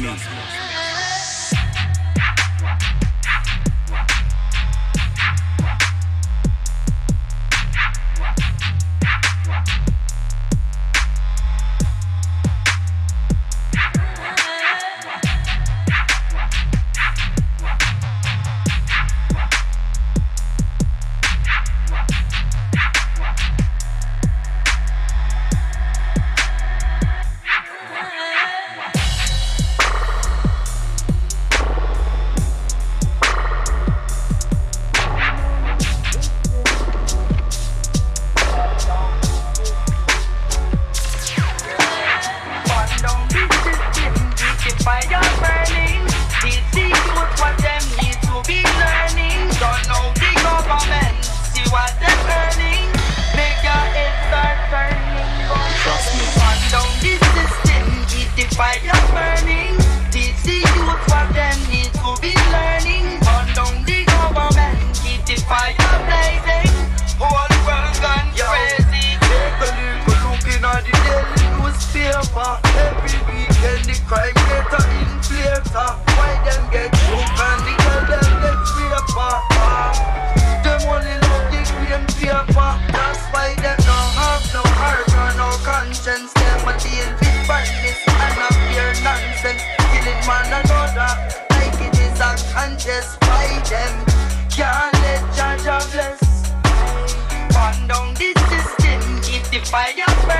me. Fire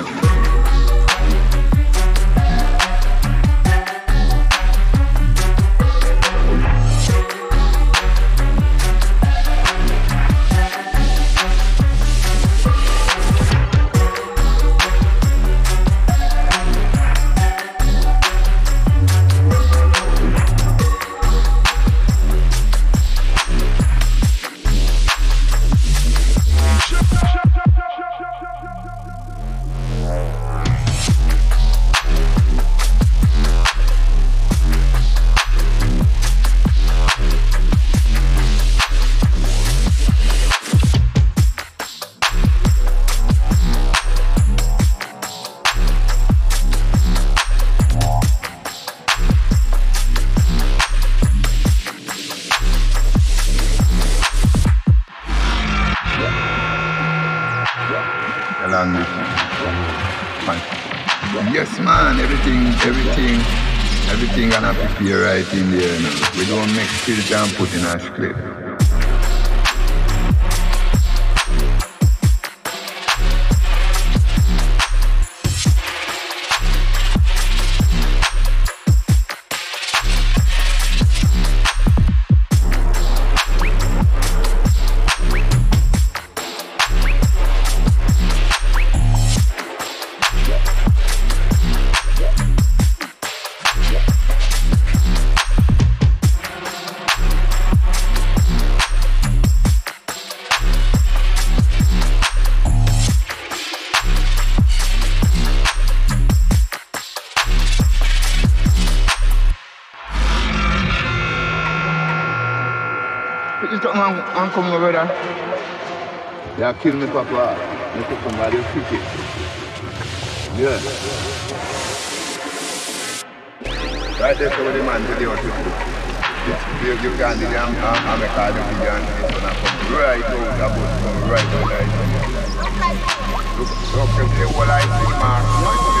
We don't make come over there. They kill me, Papa. Me put somebody kick it. Yeah. Right there, so the man to the house. You, you can do them, I'm a card of the gun. This one come right out, about come right out. Look, look, look, the whole I see, Mark.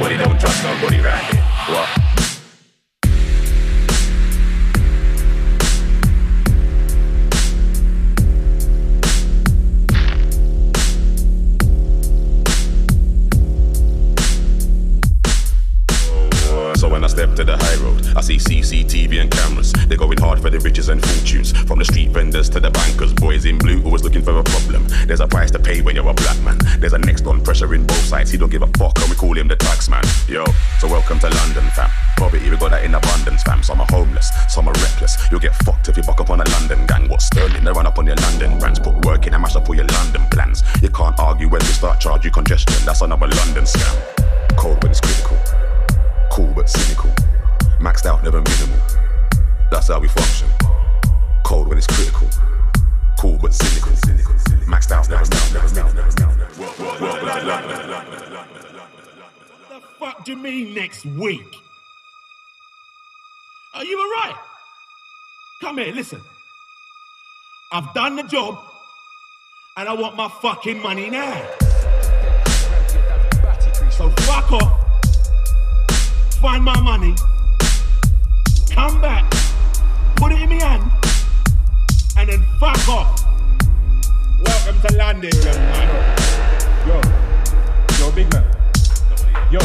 nobody, don't trust nobody, right? What? step to the high road. I see CCTV and cameras. They're going hard for the riches and fortunes. From the street vendors to the bankers, boys in blue always looking for a problem. There's a price to pay when you're a black man. There's a next on pressure in both sides. He don't give a fuck, and we call him the tax man. Yo, so welcome to London, fam. Poverty, we got that in abundance, fam. Some are homeless, some are reckless. You'll get fucked if you buck up on a London gang. What's sterling? They run up on your London brands. Put work in and mash up all your London plans. You can't argue when they start charge you congestion. That's another London scam. Cold when it's critical. Cool but cynical. Maxed out, never minimal. That's how we function. Cold when it's critical Cool but cynical. cynical, out, maxed out, maxed out, maxed out. Well, well. The fuck do you mean next week? Are you alright? Come here, listen. I've done the job, and I want my fucking money now. So fuck off, find my money, come back, put it in my hand, and then fuck off. Welcome to London, young man. Yo, yo, big man. Yo,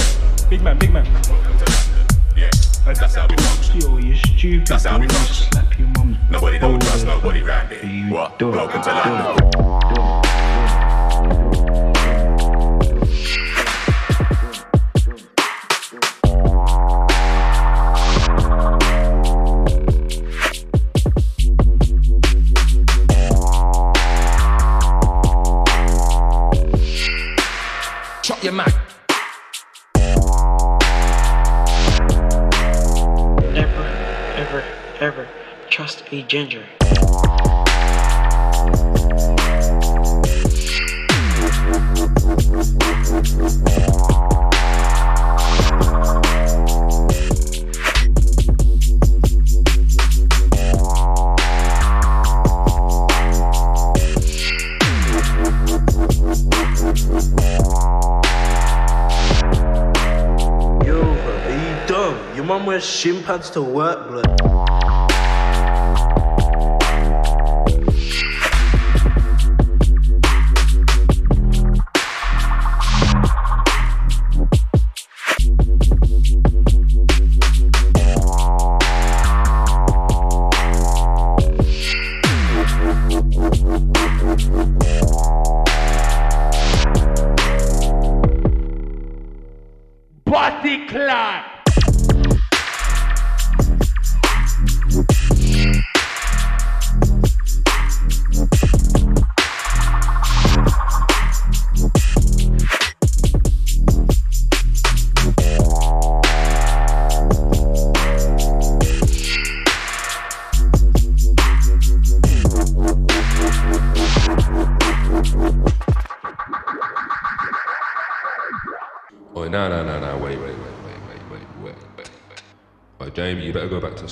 big man, big man. Welcome to London. That's how we function. Yo, you stupid. That's how we function. Slap your mum. Nobody don't trust nobody round here. What? Welcome to London. your mic. Never, ever, ever trust a ginger. numerous shin pads to work, blood.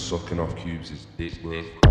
Sucking off Cubes' is dick.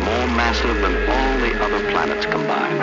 more massive than all the other planets combined.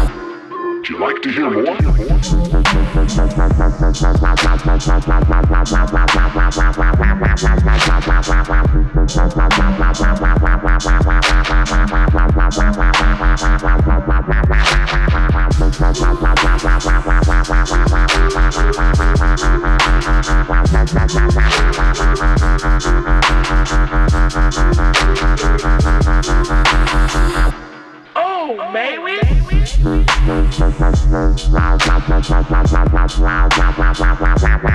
Would you like to hear more?